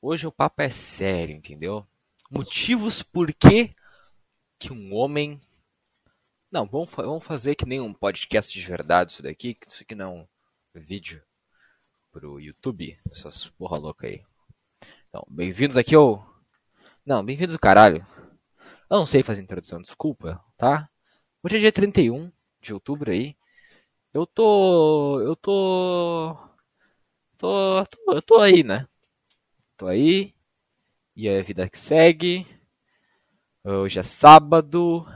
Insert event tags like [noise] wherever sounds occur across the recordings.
Hoje o papo é sério, entendeu? Motivos por que, que um homem. Não, vamos, vamos fazer que nem um podcast de verdade isso daqui, que isso aqui não é um vídeo pro YouTube, essas porra louca aí. Então, bem-vindos aqui ao. Não, bem-vindos do caralho. Eu não sei fazer introdução, desculpa, tá? Hoje é dia 31 de outubro aí. Eu tô. Eu tô. Tô. tô eu tô aí, né? Tô aí. E a vida que segue. Hoje é sábado.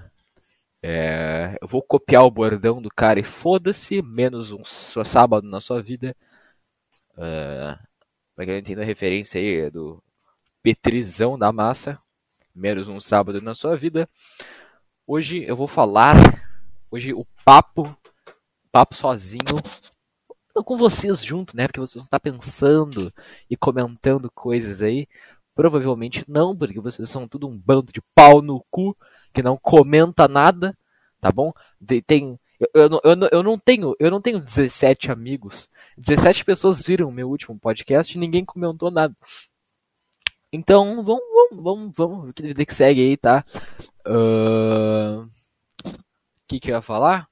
É, eu vou copiar o bordão do cara e foda-se. Menos um sábado na sua vida. É, pra quem não entenda a referência aí é do Petrizão da massa. Menos um sábado na sua vida. Hoje eu vou falar. Hoje o papo. Papo sozinho com vocês junto, né? Porque vocês vão estar pensando e comentando coisas aí. Provavelmente não, porque vocês são tudo um bando de pau no cu que não comenta nada, tá bom? Tem, eu, eu, eu, eu não tenho, eu não tenho 17 amigos. 17 pessoas viram o meu último podcast e ninguém comentou nada. Então, vamos, vamos, vamos, vamos, que segue aí, tá? O uh... que que eu ia falar?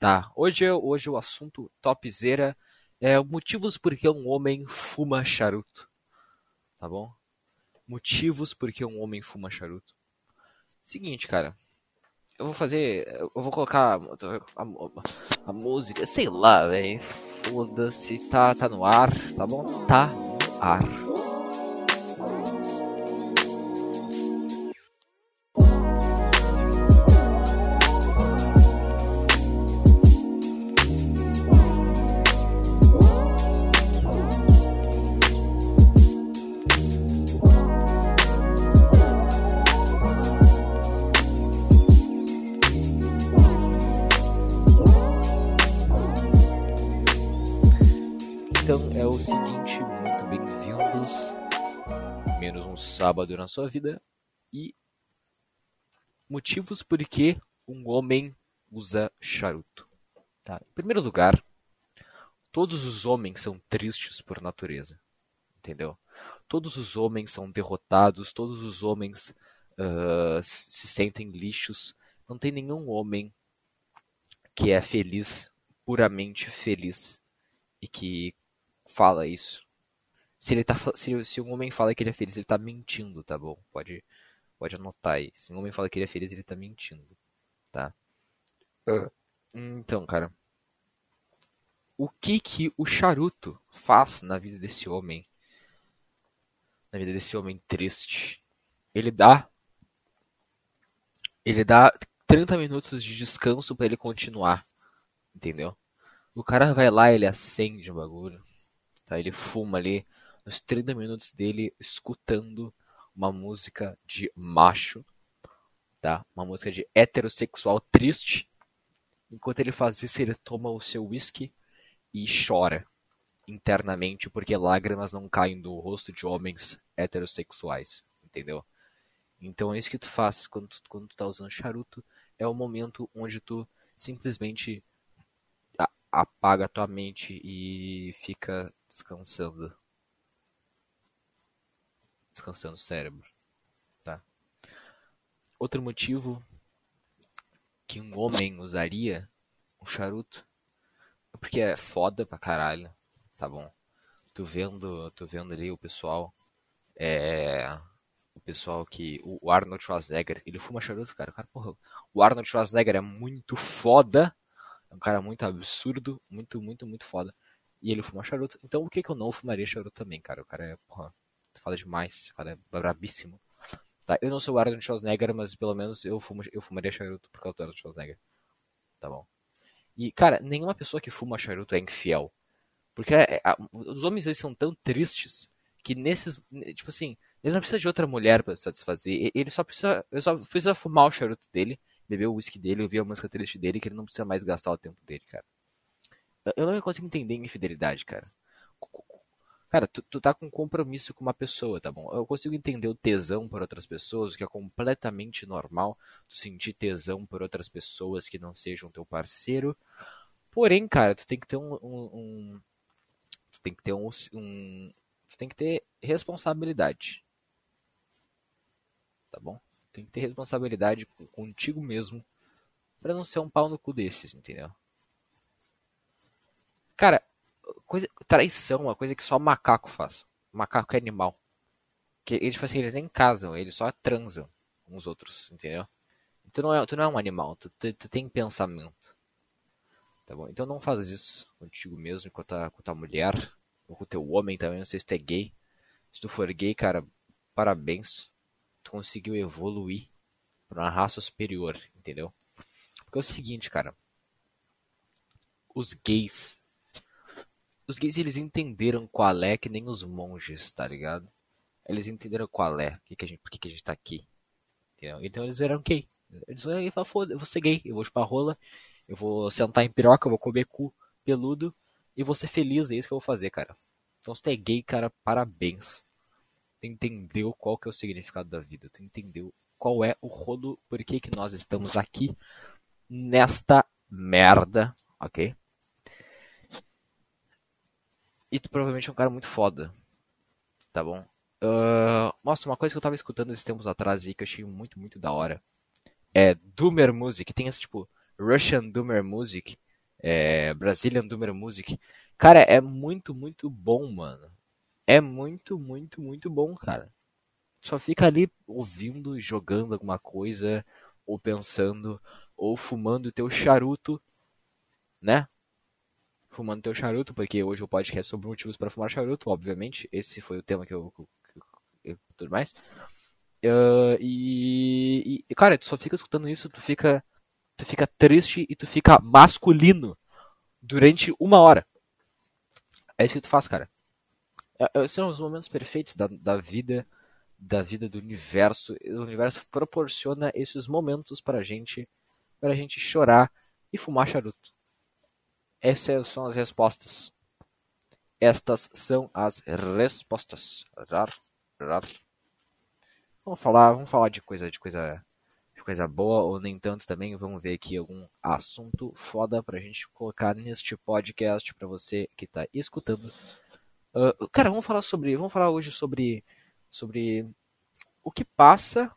Tá, hoje, hoje o assunto topzera é motivos por que um homem fuma charuto. Tá bom? Motivos por que um homem fuma charuto. Seguinte, cara. Eu vou fazer. Eu vou colocar a, a, a música, sei lá, velho. Foda-se, tá, tá no ar, tá bom? Tá no ar. Sábado na sua vida e motivos por que um homem usa charuto. Tá? Em primeiro lugar, todos os homens são tristes por natureza, entendeu? Todos os homens são derrotados, todos os homens uh, se sentem lixos. Não tem nenhum homem que é feliz, puramente feliz, e que fala isso se ele tá se, se um homem fala que ele é feliz, ele tá mentindo, tá bom? Pode pode anotar aí. Se um homem fala que ele é feliz, ele tá mentindo, tá? Uh. Então, cara, o que que o charuto faz na vida desse homem? Na vida desse homem triste. Ele dá ele dá 30 minutos de descanso para ele continuar, entendeu? O cara vai lá, ele acende o bagulho, tá? Ele fuma ali os 30 minutos dele escutando uma música de macho, tá? Uma música de heterossexual triste. Enquanto ele faz isso, ele toma o seu whisky e chora internamente porque lágrimas não caem do rosto de homens heterossexuais, entendeu? Então é isso que tu faz quando tu, quando tu tá usando charuto, é o momento onde tu simplesmente apaga a tua mente e fica descansando descansando o cérebro. Tá? Outro motivo que um homem usaria um charuto é porque é foda pra caralho, tá bom? Tu vendo, tu vendo ali o pessoal, é, o pessoal que o Arnold Schwarzenegger, ele fuma charuto, cara. Cara, porra, o Arnold Schwarzenegger é muito foda, é um cara muito absurdo, muito, muito, muito foda. E ele fuma charuto. Então, por que que eu não fumaria charuto também, cara? O cara é, porra, fala demais, o cara é brabíssimo. Tá, eu não sou o Arnold Schwarzenegger, mas pelo menos eu, fumo, eu fumaria charuto por causa do Arnold Schwarzenegger. Tá bom. E, cara, nenhuma pessoa que fuma charuto é infiel. Porque é, os homens eles são tão tristes que nesses. Tipo assim, ele não precisa de outra mulher para satisfazer. Ele só precisa, ele só precisa fumar o charuto dele, beber o whisky dele, ouvir a música triste dele, que ele não precisa mais gastar o tempo dele, cara. Eu não consigo entender infidelidade, cara. Cara, tu, tu tá com compromisso com uma pessoa, tá bom? Eu consigo entender o tesão por outras pessoas, o que é completamente normal, tu sentir tesão por outras pessoas que não sejam teu parceiro. Porém, cara, tu tem que ter um. um, um tu tem que ter um, um. Tu tem que ter responsabilidade. Tá bom? Tem que ter responsabilidade contigo mesmo para não ser um pau no cu desses, entendeu? Cara, coisa, traição é uma coisa que só macaco faz. Macaco é animal. Que eles, tipo assim, eles nem casam, eles só transam os outros, entendeu? Tu não é, tu não é um animal, tu, tu, tu tem pensamento. Tá bom? Então não faz isso contigo mesmo, com a tua, com a tua mulher, ou com o teu homem também, não sei se tu é gay. Se tu for gay, cara, parabéns. Tu conseguiu evoluir para uma raça superior, entendeu? Porque é o seguinte, cara. Os gays. Os gays, eles entenderam qual é que nem os monges, tá ligado? Eles entenderam qual é, que que a gente, por que, que a gente tá aqui. Entendeu? Então eles eram gay. Eles falaram, foda eu vou ser gay, eu vou chupar rola, eu vou sentar em piroca, eu vou comer cu peludo e vou ser feliz, é isso que eu vou fazer, cara. Então se tu é gay, cara, parabéns. Tu entendeu qual que é o significado da vida, tu entendeu qual é o rodo, por que que nós estamos aqui nesta merda, ok? E tu provavelmente é um cara muito foda, tá bom? Uh, nossa, uma coisa que eu tava escutando esses tempos atrás e que eu achei muito, muito da hora é Doomer Music. Tem esse tipo Russian Doomer Music, é, Brazilian Doomer Music. Cara, é muito, muito bom, mano. É muito, muito, muito bom, cara. Só fica ali ouvindo, jogando alguma coisa, ou pensando, ou fumando teu charuto, né? Fumando teu charuto, porque hoje o podcast é sobre motivos para fumar charuto, obviamente. Esse foi o tema que eu, e tudo mais. Uh, e, e, cara, tu só fica escutando isso, tu fica, tu fica triste e tu fica masculino durante uma hora. É isso que tu faz, cara. É, é, são os momentos perfeitos da, da vida, da vida do universo. O universo proporciona esses momentos pra gente, pra gente chorar e fumar charuto. Essas são as respostas. Estas são as respostas. Rar. Vamos falar, vamos falar de coisa, de coisa, de coisa boa ou nem tanto também. Vamos ver aqui algum assunto foda pra gente colocar neste podcast pra você que tá escutando. Uh, cara, vamos falar sobre, vamos falar hoje sobre, sobre o que passa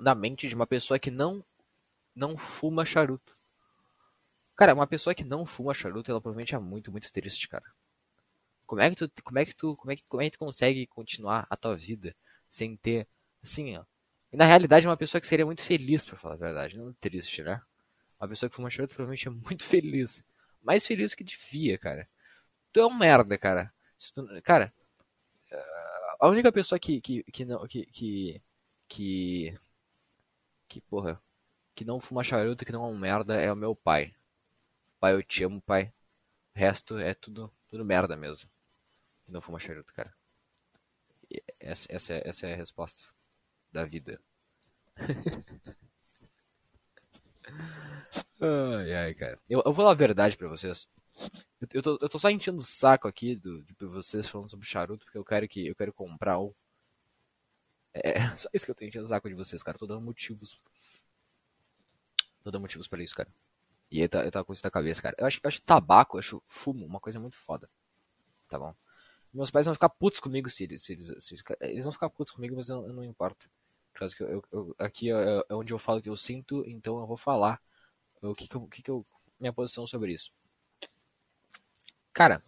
na mente de uma pessoa que não, não fuma charuto. Cara, uma pessoa que não fuma charuto, ela provavelmente é muito, muito triste, cara. Como é que tu, como é que tu, como é que, como é que tu consegue continuar a tua vida sem ter, assim, ó. E na realidade é uma pessoa que seria muito feliz, para falar a verdade, não triste, né? Uma pessoa que fuma charuto provavelmente é muito feliz. Mais feliz que devia, cara. Tu é um merda, cara. Tu, cara, a única pessoa que, que, que não, que, que, que, que, porra, que não fuma charuto, que não é um merda, é o meu pai. Pai, eu te amo, pai. O resto é tudo, tudo merda mesmo que não fuma charuto, cara. Essa, essa, é, essa é a resposta da vida. [laughs] ai, ai, cara. Eu, eu vou falar a verdade pra vocês. Eu, eu, tô, eu tô só enchendo o saco aqui do, de vocês falando sobre charuto, porque eu quero que eu quero comprar um. É, é só isso que eu tô enchendo o saco de vocês, cara. Tô dando motivos. Tô dando motivos pra isso, cara. E tá, eu tava com isso na cabeça, cara. Eu acho, eu acho tabaco, eu acho fumo uma coisa muito foda. Tá bom? Meus pais vão ficar putos comigo se eles. Se eles, se eles, eles vão ficar putos comigo, mas eu, eu não importo. Por causa que eu, eu, aqui é, é, onde eu falo que eu sinto, então eu vou falar o que, que, eu, que, que eu. Minha posição sobre isso. Cara,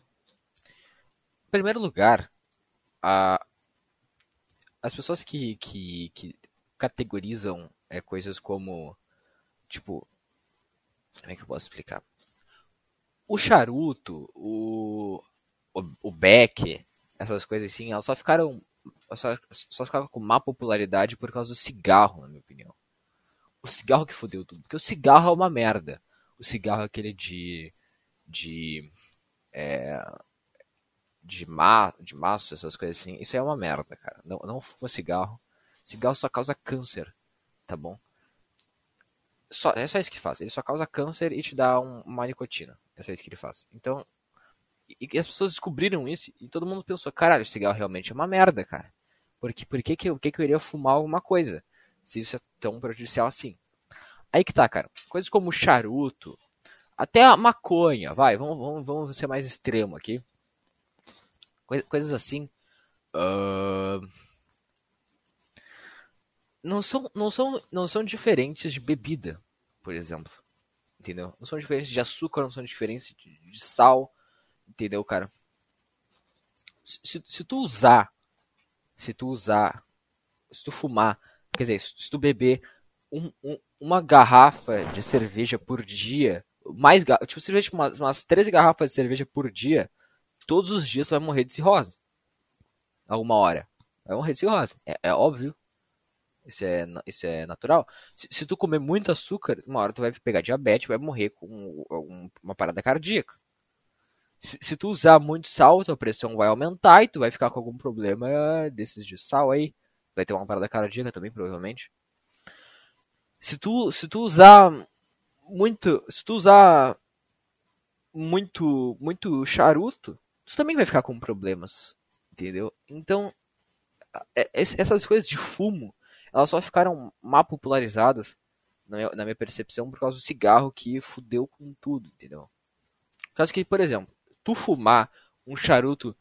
em primeiro lugar, a, as pessoas que, que, que categorizam é, coisas como. Tipo. Como é que eu posso explicar? O charuto, o, o, o Beck, essas coisas assim, elas só ficaram. Só, só ficaram com má popularidade por causa do cigarro, na minha opinião. O cigarro que fodeu tudo. Porque o cigarro é uma merda. O cigarro é aquele de. de. É, de, ma, de maço, essas coisas assim. Isso é uma merda, cara. Não, não fuma cigarro. Cigarro só causa câncer, tá bom? Só, é só isso que faz. Ele só causa câncer e te dá um, uma nicotina. É só isso que ele faz. Então, e as pessoas descobriram isso e todo mundo pensou, caralho, cigarro realmente é uma merda, cara. Porque por que, que, eu, que, que eu iria fumar alguma coisa? Se isso é tão prejudicial assim. Aí que tá, cara. Coisas como charuto, até a maconha, vai, vamos, vamos, vamos ser mais extremo aqui. coisas assim. Uh, não são, não são, não são diferentes de bebida, por exemplo. Entendeu? Não são diferentes de açúcar, não são diferentes de, de sal. Entendeu, cara? Se, se tu usar, se tu usar, se tu fumar, quer dizer, se tu beber um, um, uma garrafa de cerveja por dia, mais, tipo, cerveja, umas, umas 13 garrafas de cerveja por dia, todos os dias tu vai morrer de cirrose. Alguma hora. Vai morrer de cirrose. É, é óbvio. Isso é, isso é natural. Se, se, tu comer muito açúcar, uma hora tu vai pegar diabetes, vai morrer com um, uma parada cardíaca. Se, se, tu usar muito sal, tua pressão vai aumentar e tu vai ficar com algum problema desses de sal aí. Vai ter uma parada cardíaca também, provavelmente. Se tu, se tu usar muito, se tu usar muito, muito charuto, tu também vai ficar com problemas, entendeu? Então, é, essas coisas de fumo, elas só ficaram mal popularizadas, na minha, na minha percepção, por causa do cigarro que fudeu com tudo, entendeu? Por causa que, por exemplo, tu fumar um charuto,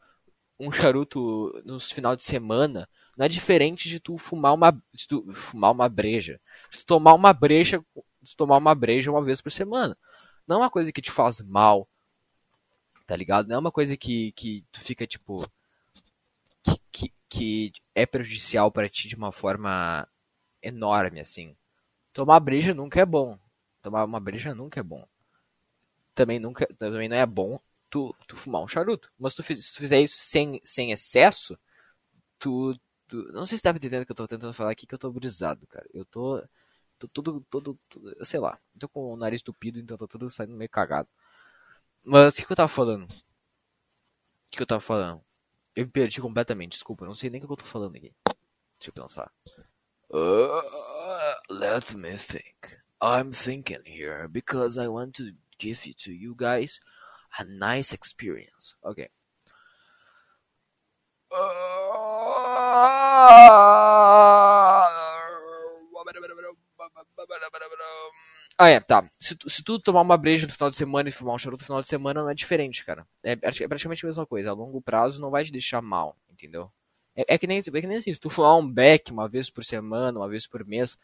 um charuto nos final de semana, não é diferente de tu fumar uma, de tu fumar uma breja. De tu tomar uma breja, de tomar uma breja uma vez por semana. Não é uma coisa que te faz mal, tá ligado? Não é uma coisa que, que tu fica, tipo, que, que, é prejudicial para ti de uma forma enorme, assim. Tomar breja nunca é bom. Tomar uma breja nunca é bom. Também nunca, também não é bom tu, tu fumar um charuto. Mas tu, se tu fizer isso sem, sem excesso, tu, tu. Não sei se tá entendendo que eu tô tentando falar aqui, que eu tô brisado, cara. Eu tô. tô todo, todo, todo. Sei lá. Tô com o nariz tupido, então tá tudo saindo meio cagado. Mas o que, que eu tava falando? O que, que eu tava falando? Eu me perdi completamente, desculpa. Não sei nem o que eu tô falando aqui. Deixa eu pensar. Uh, let me think. I'm thinking here because I want to give it to you guys a nice experience. Okay. Ah, é, tá. Se, se tu tomar uma breja no final de semana e fumar um charuto no final de semana, não é diferente, cara. É, é praticamente a mesma coisa. A longo prazo não vai te deixar mal, entendeu? É, é, que, nem, é que nem assim, se tu fumar um beck uma vez por semana, uma vez por mês,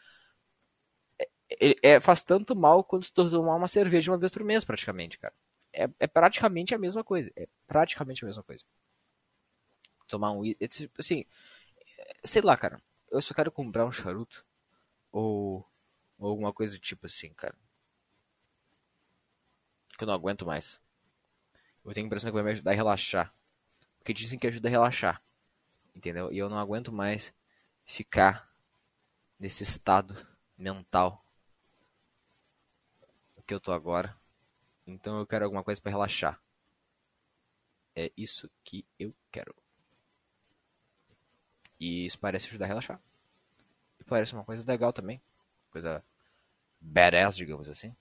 é, é, é faz tanto mal quanto se tu tomar uma cerveja uma vez por mês, praticamente, cara é, é praticamente a mesma coisa. É praticamente a mesma coisa. Tomar um. Assim, sei lá, cara. Eu só quero comprar um charuto. Ou, ou alguma coisa do tipo assim, cara. Que eu não aguento mais. Eu tenho a impressão que vai me ajudar a relaxar. Porque dizem que ajuda a relaxar. Entendeu? E eu não aguento mais ficar nesse estado mental que eu tô agora. Então eu quero alguma coisa para relaxar. É isso que eu quero. E isso parece ajudar a relaxar. E parece uma coisa legal também. Coisa badass, digamos assim.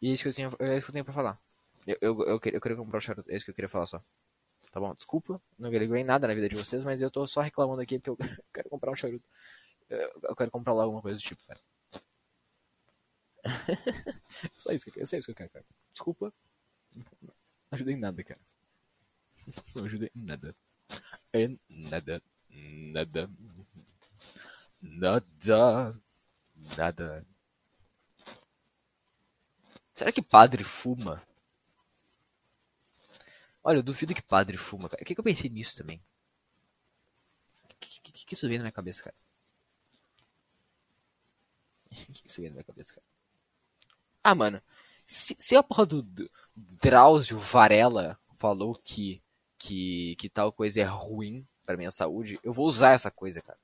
E é isso que eu, tinha, é isso que eu tenho pra falar. Eu, eu, eu, eu queria comprar o charuto. É isso que eu queria falar só. Tá bom? Desculpa. Não em nada na vida de vocês, mas eu tô só reclamando aqui porque eu [laughs] quero comprar um charuto. Eu, quero comprar lá alguma coisa do tipo, cara. [laughs] só isso que eu só isso que eu quero, cara. Desculpa. Não ajudei em nada, cara. [laughs] Não ajudei em nada. Em nada. Nada. Nada. Nada. Será que padre fuma? Olha, eu duvido que padre fuma, cara. O que, que eu pensei nisso também? O que, que, que, isso veio na minha cabeça, cara? O [laughs] que, isso veio na minha cabeça, cara? Ah, mano, se, se a porra do, do Drauzio Varela falou que, que, que tal coisa é ruim pra minha saúde, eu vou usar essa coisa, cara.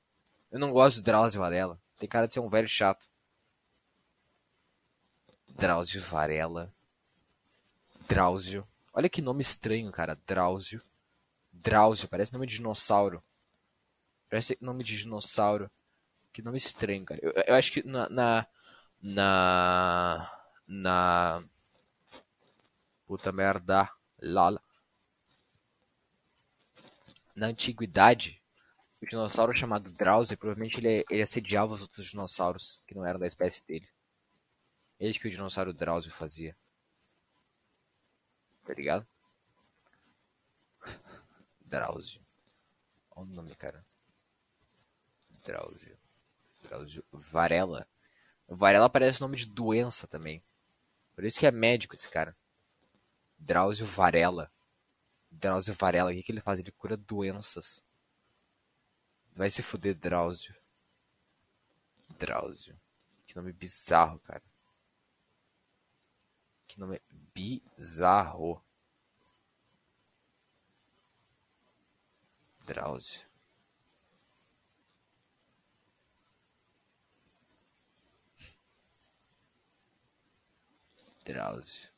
Eu não gosto do Drauzio Varela. Tem cara de ser um velho chato. Drauzio Varela. Drauzio. Olha que nome estranho, cara. Drauzio. Drauzio, parece nome de dinossauro. Parece nome de dinossauro. Que nome estranho, cara. Eu, eu acho que na, na, na na puta merda, lala. Na antiguidade, o dinossauro chamado Drowsy, provavelmente ele, ele assediava os outros dinossauros que não eram da espécie dele. É isso que o dinossauro Drowsy fazia. Tá ligado? [laughs] Drauzio. Olha o nome, cara. Drauzio. Drauzio Varela. Varela parece nome de doença também. Por isso que é médico esse cara. Drauzio Varela. Drauzio Varela, o que, que ele faz? Ele cura doenças. Vai se fuder, Drauzio. Drauzio. Que nome bizarro, cara. Que nome bizarro. Drauzio. Drauzio.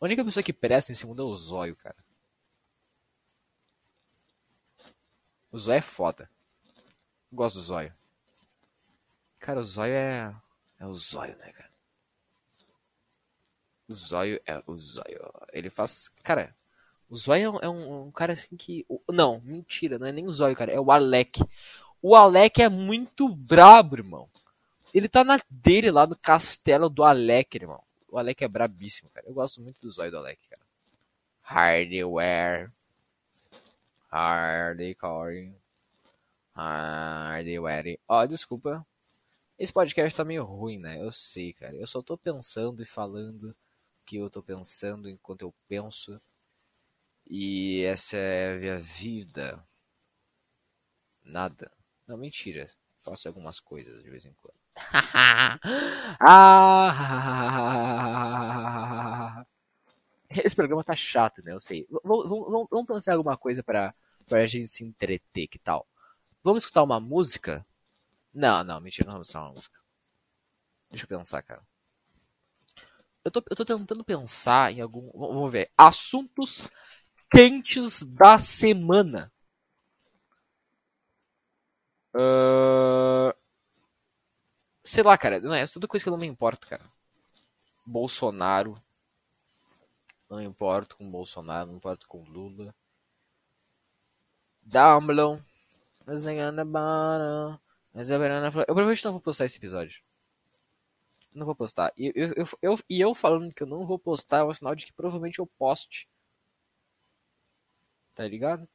A única pessoa que presta nesse mundo é o Zóio, cara. O Zóio é foda. Eu gosto do Zóio. Cara, o Zóio é. É o Zóio, né, cara? O Zóio é o Zóio. Ele faz. Cara, o Zóio é um, um, cara assim que. Não, mentira, não é nem o Zóio, cara. É o Alec. O Alec é muito brabo, irmão. Ele tá na dele lá no castelo do Alec, irmão. O Alec é brabíssimo, cara. Eu gosto muito do Zóio do Alec, cara. Hardware. Hardcore. Hardware. Ó, oh, desculpa. Esse podcast tá meio ruim, né? Eu sei, cara. Eu só tô pensando e falando que eu tô pensando enquanto eu penso. E essa é a minha vida. Nada. Não, mentira. Faço algumas coisas de vez em quando. [laughs] [laughs] Esse programa tá chato, né? Eu sei. Vamos, pensar alguma coisa pra, pra gente se entreter, que tal? Vamos escutar uma música? Não, não, mentira, não vamos escutar uma música. Deixa eu pensar, cara. Eu tô, eu tô tentando pensar em algum. Vamos ver. Assuntos quentes da semana. Uh... Sei lá, cara. Não é, é tudo coisa que eu não me importo, cara. Bolsonaro. Não me importo com Bolsonaro, não me importo com Lula. Dumbledore. Mas Eu provavelmente não vou postar esse episódio. Não vou postar. E eu, eu, eu, eu falando que eu não vou postar é um sinal de que provavelmente eu poste. Tá ligado?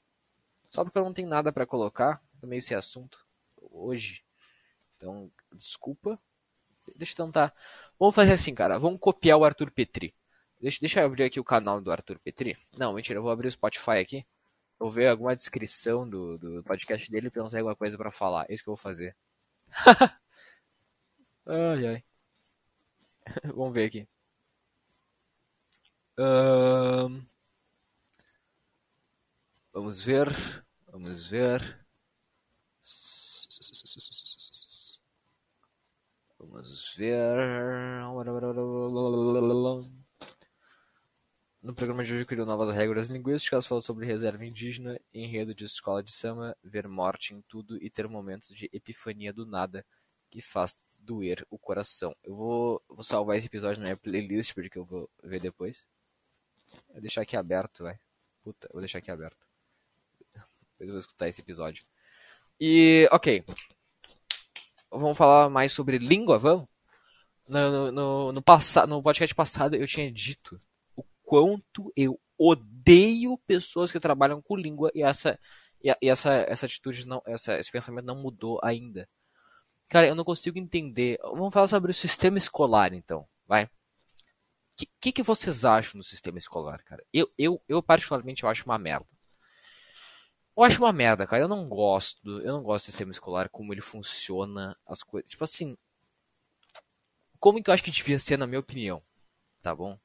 Só porque eu não tenho nada para colocar. Tô meio sem assunto. Hoje. Então, desculpa. Deixa eu tentar. Vamos fazer assim, cara. Vamos copiar o Arthur Petri. Deixa, deixa eu abrir aqui o canal do Arthur Petri. Não, mentira, eu vou abrir o Spotify aqui. Vou ver alguma descrição do, do podcast dele e perguntar alguma coisa para falar. É isso que eu vou fazer. [laughs] ai, ai. [laughs] Vamos ver aqui. Um... Vamos ver. Vamos ver. Vamos ver. No programa de hoje criou novas regras linguísticas, falou sobre reserva indígena, enredo de escola de samba, ver morte em tudo e ter momentos de epifania do nada que faz doer o coração. Eu vou, vou salvar esse episódio na minha playlist porque eu vou ver depois. Vou deixar aqui aberto, vai. Puta, vou deixar aqui aberto. Depois eu vou escutar esse episódio. E, ok. Vamos falar mais sobre língua, vamos? No, no, no, no, no podcast passado eu tinha dito quanto eu odeio pessoas que trabalham com língua e essa, e, essa, essa atitude, não, essa, esse pensamento não mudou ainda. Cara, eu não consigo entender. Vamos falar sobre o sistema escolar, então. Vai. O que, que, que, vocês acham do sistema escolar, cara? Eu, eu, eu, particularmente, eu acho uma merda. Eu acho uma merda, cara. Eu não gosto. Eu não gosto do sistema escolar, como ele funciona, as coisas. Tipo assim. Como que eu acho que devia ser, na minha opinião? Tá bom?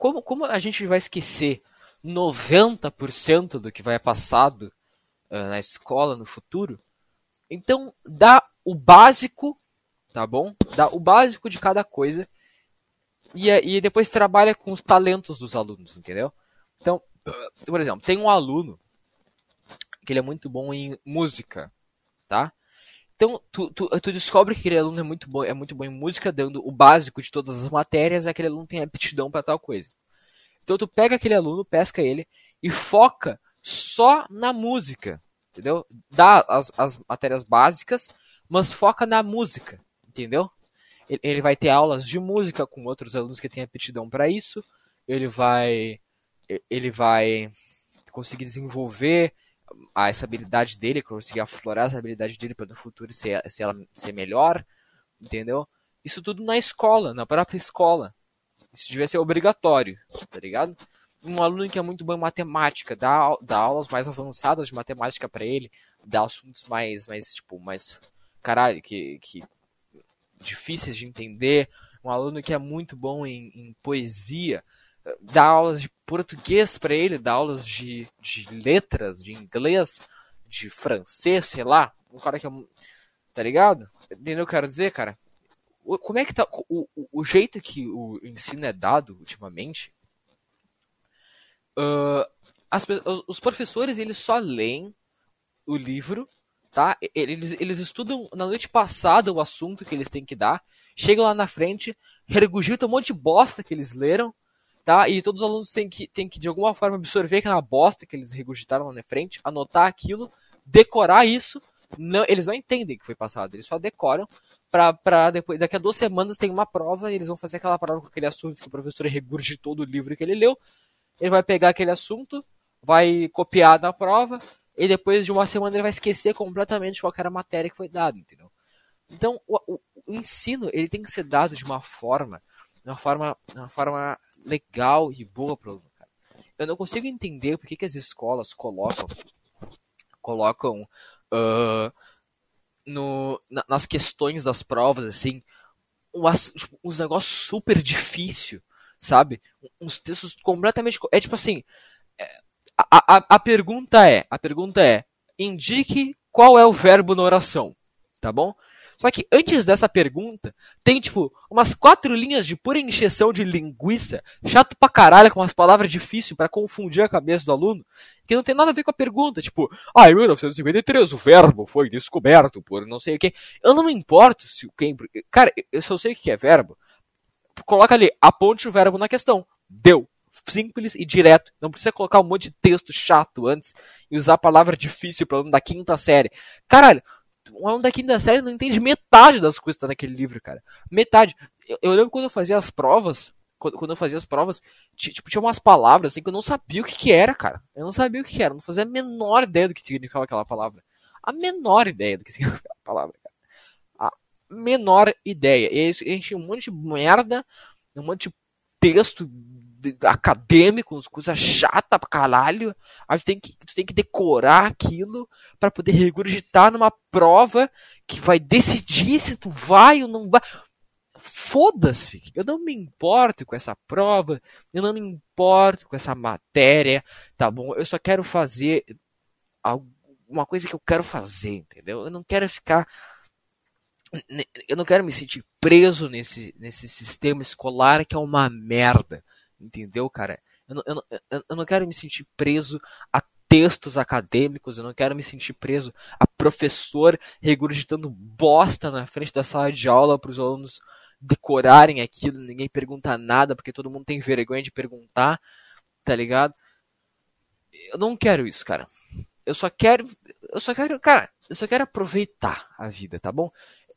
Como, como a gente vai esquecer 90% do que vai passado uh, na escola no futuro? Então, dá o básico, tá bom? Dá o básico de cada coisa. E, e depois trabalha com os talentos dos alunos, entendeu? Então, por exemplo, tem um aluno que ele é muito bom em música, tá? Então, tu, tu, tu, descobre que aquele aluno é muito, bom, é muito bom em música, dando o básico de todas as matérias, aquele aluno tem aptidão para tal coisa. Então, tu pega aquele aluno, pesca ele e foca só na música, entendeu? Dá as, as matérias básicas, mas foca na música, entendeu? Ele vai ter aulas de música com outros alunos que têm aptidão para isso. Ele vai ele vai conseguir desenvolver essa habilidade dele, conseguir aflorar essa habilidade dele para no futuro ser, ser, ela, ser melhor, entendeu? Isso tudo na escola, na própria escola. Isso devia ser obrigatório, tá ligado? Um aluno que é muito bom em matemática, dá, dá aulas mais avançadas de matemática para ele, dá assuntos mais, mais, tipo, mais, caralho, que, que difíceis de entender. Um aluno que é muito bom em, em poesia, dá aulas de português para ele, dá aulas de, de letras, de inglês, de francês, sei lá. Um cara que é. Tá ligado? Entendeu o que eu quero dizer, cara? como é que tá. O, o, o, jeito que o ensino é dado ultimamente. Uh, as, os professores eles só leem o livro, tá? Eles, eles estudam na noite passada o assunto que eles têm que dar, chegam lá na frente, regurgitam um monte de bosta que eles leram, tá? E todos os alunos têm que, têm que de alguma forma absorver aquela bosta que eles regurgitaram lá na frente, anotar aquilo, decorar isso. Não, eles não entendem que foi passado, eles só decoram pra, pra depois, daqui a duas semanas tem uma prova e eles vão fazer aquela prova com aquele assunto que o professor regurgitou do livro que ele leu. Ele vai pegar aquele assunto, vai copiar na prova e depois de uma semana ele vai esquecer completamente qual era a matéria que foi dada, entendeu? Então, o, o, o ensino ele tem que ser dado de uma forma, uma forma, uma forma legal e boa para o aluno, cara. Eu não consigo entender por que, que as escolas colocam colocam uh, no, na, nas questões das provas, assim, umas, tipo, uns negócios super difícil, sabe? Uns textos completamente. É tipo assim. É, a, a, a pergunta é: a pergunta é, indique qual é o verbo na oração, tá bom? Só que antes dessa pergunta, tem, tipo, umas quatro linhas de pura encheção de linguiça, chato pra caralho, com umas palavras difíceis para confundir a cabeça do aluno, que não tem nada a ver com a pergunta. Tipo, ah, em 1953 o verbo foi descoberto por não sei o que. Eu não me importo se o quem. Cara, eu só sei o que é verbo. Coloca ali, aponte o verbo na questão. Deu simples e direto. Não precisa colocar um monte de texto chato antes e usar a palavra difícil para aluno da quinta série. Caralho, um aluno da quinta série não entende metade das coisas que tá naquele livro, cara. Metade. Eu, eu lembro quando eu fazia as provas, quando, quando eu fazia as provas, tipo, tinha umas palavras assim que eu não sabia o que, que era, cara. Eu não sabia o que, que era, não fazia a menor ideia do que significava aquela palavra. A menor ideia do que [laughs] significava aquela palavra, cara. A menor ideia. E aí, a gente tinha um monte de merda, um monte de texto acadêmico, coisa chata pra caralho. Aí tu tem que, tu tem que decorar aquilo para poder regurgitar numa prova que vai decidir se tu vai ou não vai. Foda-se! Eu não me importo com essa prova, eu não me importo com essa matéria, tá bom? Eu só quero fazer alguma coisa que eu quero fazer, entendeu? Eu não quero ficar eu não quero me sentir preso nesse, nesse sistema escolar que é uma merda. Entendeu, cara? Eu não, eu, não, eu não quero me sentir preso a textos acadêmicos, eu não quero me sentir preso a professor regurgitando bosta na frente da sala de aula para os alunos decorarem aquilo, ninguém pergunta nada porque todo mundo tem vergonha de perguntar, tá ligado? Eu não quero isso, cara. Eu só quero, eu só quero, cara, eu só quero aproveitar a vida, tá bom?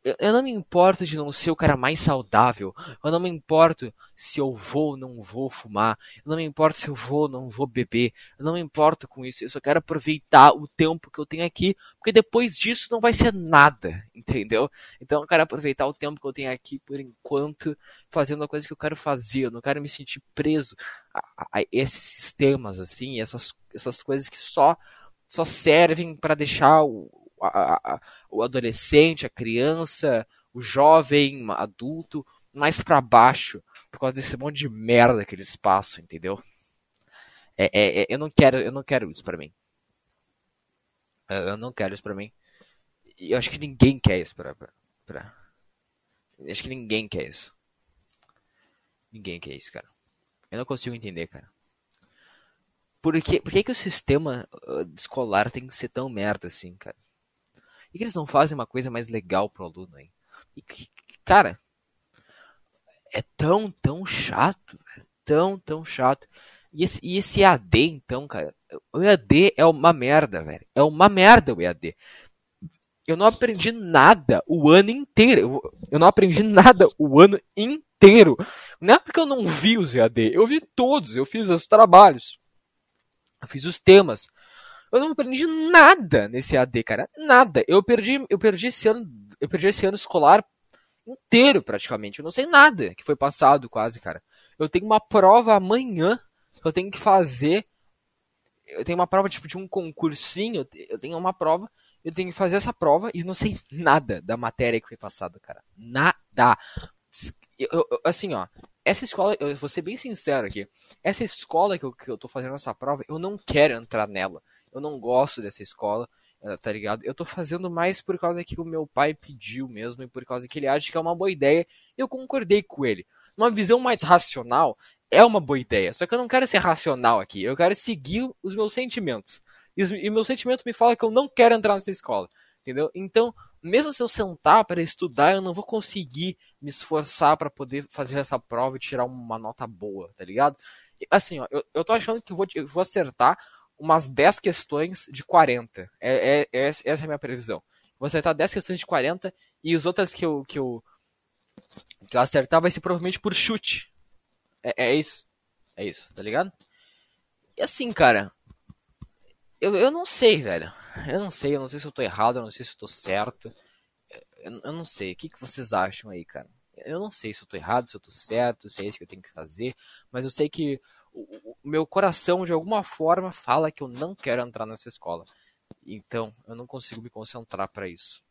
Eu não me importo de não ser o cara mais saudável. Eu não me importo se eu vou ou não vou fumar. Eu não me importo se eu vou ou não vou beber. Eu não me importo com isso. Eu só quero aproveitar o tempo que eu tenho aqui, porque depois disso não vai ser nada, [laughs] entendeu? Então eu quero aproveitar o tempo que eu tenho aqui por enquanto, fazendo a coisa que eu quero fazer. Eu não quero me sentir preso a, a, a esses sistemas assim, essas essas coisas que só só servem para deixar o a, a, o adolescente, a criança, o jovem, adulto, mais para baixo, por causa desse monte de merda que eles passam, entendeu? É, é, é eu não quero, eu não quero isso para mim. Eu não quero isso para mim. E eu acho que ninguém quer isso pra, pra, Acho que ninguém quer isso. Ninguém quer isso, cara. Eu não consigo entender, cara. Por que, por que, que o sistema uh, escolar tem que ser tão merda assim, cara? E que eles não fazem uma coisa mais legal pro aluno aí? E, cara, é tão, tão chato, tão, tão chato. E esse, e esse então, cara, o EAD é uma merda, velho. É uma merda o EAD. eu não aprendi nada o ano inteiro. Eu não aprendi nada o ano inteiro. Não é porque eu não vi os EAD, eu vi todos, eu fiz os trabalhos, eu fiz os temas. Eu não aprendi nada nesse EAD, cara, nada. Eu perdi, eu perdi esse ano, eu perdi esse ano escolar inteiro praticamente. Eu não sei nada que foi passado quase, cara. Eu tenho uma prova amanhã que eu tenho que fazer. Eu tenho uma prova tipo de um concursinho, eu tenho uma prova eu tenho que fazer essa prova e não sei nada da matéria que foi passada, cara. Nada. Eu, eu, assim, ó, essa escola, eu vou ser bem sincero aqui. Essa escola que eu, que eu tô fazendo essa prova, eu não quero entrar nela. Eu não gosto dessa escola, eh, tá ligado? Eu tô fazendo mais por causa que o meu pai pediu mesmo e por causa que ele acha que é uma boa ideia. Eu concordei com ele. Uma visão mais racional é uma boa ideia. Só que eu não quero ser racional aqui. Eu quero seguir os meus sentimentos. E, meu sentimento me fala que eu não quero entrar nessa escola. Entendeu? Então, mesmo se eu sentar para estudar, eu não vou conseguir me esforçar para poder fazer essa prova e tirar uma nota boa, tá ligado? Assim, ó, eu, eu tô achando que eu vou, eu vou acertar umas 10 questões de 40. É, é, é, essa é a minha previsão. Vou acertar 10 questões de 40 e as outras que eu, que eu, que eu acertar vai ser provavelmente por chute. É, é isso. É isso, tá ligado? E assim, cara, eu, eu não sei, velho. Eu não sei, eu não sei se eu tô errado, eu não sei se eu tô certo. Eu, eu não sei. O que, que vocês acham aí, cara? Eu não sei se eu tô errado, se eu tô certo, se é isso que eu tenho que fazer. Mas eu sei que o, o meu coração, de alguma forma, fala que eu não quero entrar nessa escola. Então, eu não consigo me concentrar para isso.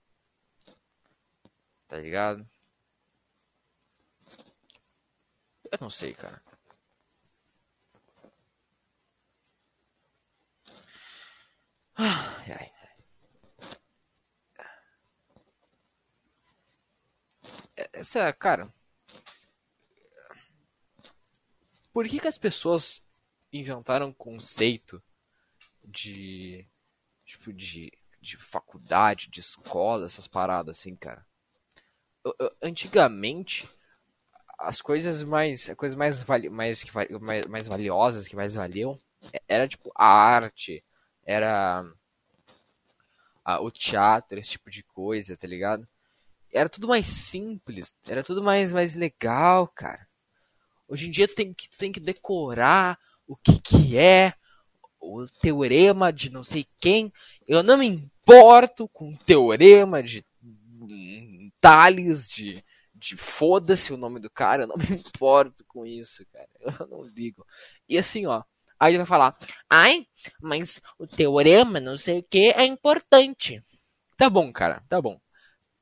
Tá ligado? Eu não sei, cara. Ai, ai. É, essa, cara. Por que, que as pessoas inventaram um conceito de. Tipo, de, de faculdade, de escola, essas paradas assim, cara? Antigamente, as coisas mais. As coisas mais, vali, mais, mais, mais valiosas, que mais valiam, era tipo a arte era a, o teatro, esse tipo de coisa, tá ligado? Era tudo mais simples, era tudo mais, mais legal, cara. Hoje em dia tu tem que, tu tem que decorar o que que é o teorema de não sei quem. Eu não me importo com teorema de Tales, de, de foda-se o nome do cara, eu não [laughs] me importo com isso, cara. Eu não ligo. E assim, ó, Aí ele vai falar, ai, mas o teorema, não sei o que, é importante. Tá bom, cara, tá bom.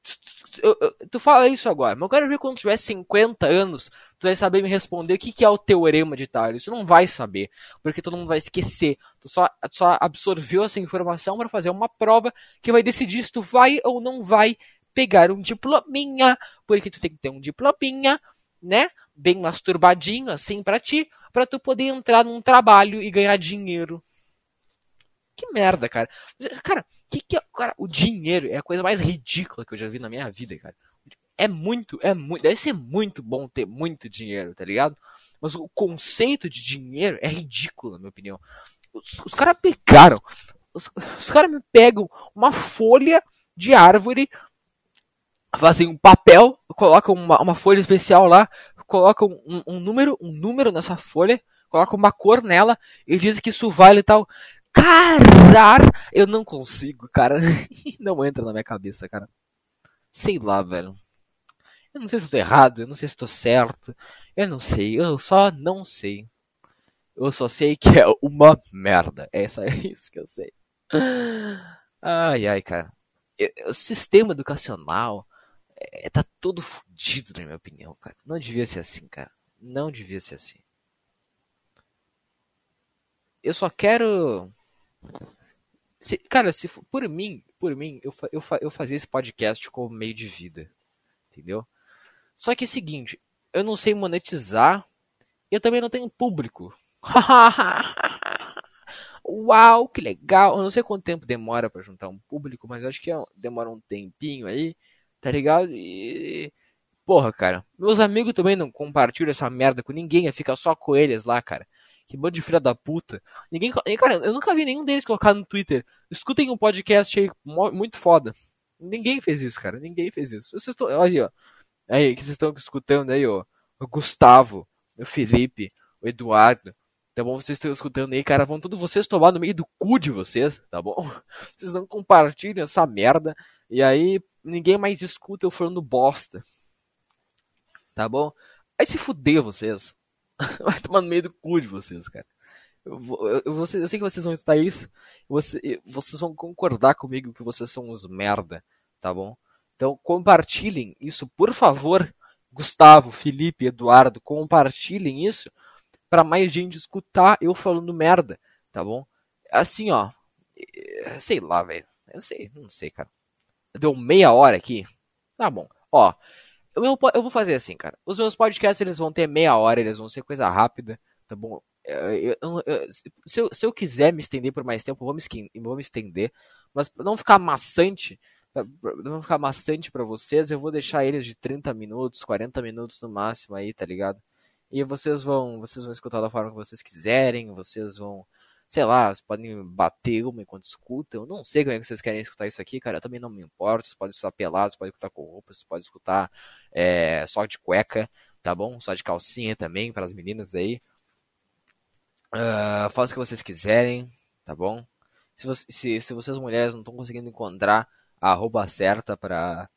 Tu, tu, fala isso agora, mas eu quero ver quando tiver 50 anos, tu vai saber me responder o que, que é o teorema de Tales. Tu não vai saber, porque todo mundo vai esquecer. Tu só, tu só absorveu essa informação para fazer uma prova que vai decidir se tu vai ou não vai pegar um diplominha, porque tu tem que ter um diplominha, né? Bem masturbadinho assim para ti, para tu poder entrar num trabalho e ganhar dinheiro. Que merda, cara. Cara, que que é, cara, o dinheiro é a coisa mais ridícula que eu já vi na minha vida, cara. É muito, é muito, deve ser muito bom ter muito dinheiro, tá ligado? Mas o conceito de dinheiro é ridículo, na minha opinião. Os, os caras pegaram, os, os caras me pegam uma folha de árvore, fazem um papel, colocam uma, uma folha especial lá, coloca um, um, número, um número nessa folha, coloca uma cor nela e diz que isso vale tal. Carar, eu não consigo, cara. [laughs] não entra na minha cabeça, cara. Sei lá, velho. Eu não sei se eu tô errado, eu não sei se eu tô certo. Eu não sei, eu só não sei. Eu só sei que é uma merda. É só [laughs] isso que eu sei. Ai, ai, cara. O sistema educacional é, tá todo fudido, na minha opinião, cara. Não devia ser assim, cara. Não devia ser assim. Eu só quero. Se, cara, se for, por mim, por mim, eu, eu, eu fazia esse podcast como meio de vida. Entendeu? Só que é o seguinte, eu não sei monetizar. E eu também não tenho público. [laughs] Uau, que legal! Eu não sei quanto tempo demora para juntar um público, mas acho que é demora um tempinho aí tá ligado? E. Porra, cara. Meus amigos também não compartilham essa merda com ninguém, fica só com eles lá, cara. Que bando de filha da puta. Ninguém. Cara, eu nunca vi nenhum deles colocar no Twitter. Escutem um podcast aí muito foda. Ninguém fez isso, cara. Ninguém fez isso. Vocês estão. Olha aí, ó. Aí, que vocês estão escutando aí, ó. O Gustavo, o Felipe, o Eduardo. Tá bom? Vocês estão escutando aí, cara. Vão todos vocês tomar no meio do cu de vocês, tá bom? [laughs] Vocês não compartilham essa merda. E aí, ninguém mais escuta eu falando bosta. Tá bom? Aí se fuder vocês. [laughs] Vai tomar no meio do cu de vocês, cara. Eu, eu, eu, eu sei que vocês vão escutar isso. Você, vocês vão concordar comigo que vocês são uns merda, tá bom? Então compartilhem isso, por favor. Gustavo, Felipe, Eduardo, compartilhem isso para mais gente escutar eu falando merda, tá bom? Assim, ó. Sei lá, velho. Eu sei, não sei, cara. Deu meia hora aqui. Tá bom. Ó, eu, eu vou fazer assim, cara. Os meus podcasts eles vão ter meia hora, eles vão ser coisa rápida, tá bom? Eu, eu, eu, se, eu, se eu quiser me estender por mais tempo, eu vou me, vou me estender. Mas não ficar maçante, não ficar maçante para vocês, eu vou deixar eles de 30 minutos, 40 minutos no máximo aí, tá ligado? E vocês vão, vocês vão escutar da forma que vocês quiserem, vocês vão, sei lá, vocês podem bater uma enquanto escutam. Eu não sei como é que vocês querem escutar isso aqui, cara. Eu também não me importo. Vocês podem escutar pelados, podem escutar com roupas, vocês podem escutar é, só de cueca, tá bom? Só de calcinha também, para as meninas aí. Uh, façam o que vocês quiserem, tá bom? Se, você, se, se vocês mulheres não estão conseguindo encontrar a arroba certa para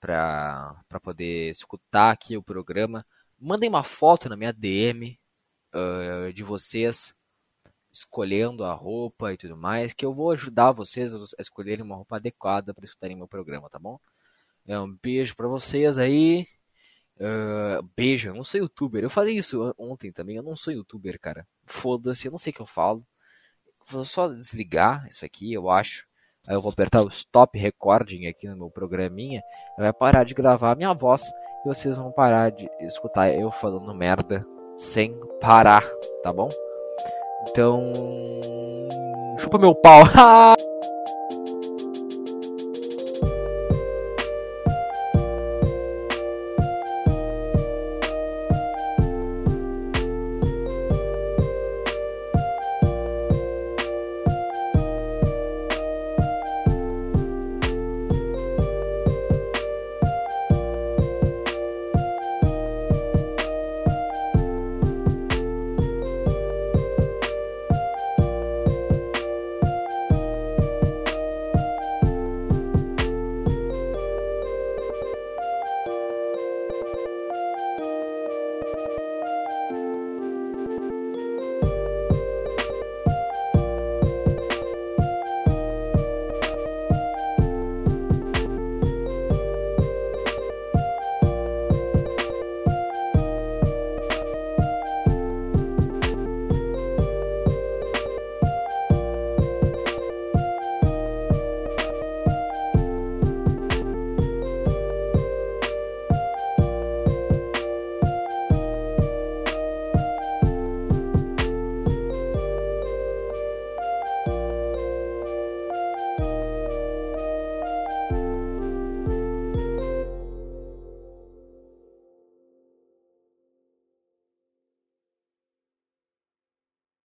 para poder escutar aqui o programa, mandem uma foto na minha DM uh, ah, de vocês escolhendo a roupa e tudo mais, que eu vou ajudar vocês a escolherem uma roupa adequada para escutarem meu programa, tá bom? É um beijo para vocês aí. Uh, beijo, eu não sou youtuber. Eu falei isso ontem também. Eu não sou youtuber, cara. Foda-se, eu não sei o que eu falo. Vou só desligar isso aqui, eu acho. Aí eu vou apertar o stop recording aqui no meu programinha. Vai parar de gravar a minha voz. E vocês vão parar de escutar eu falando merda sem parar, tá bom? Então. Chupa meu pau. [laughs]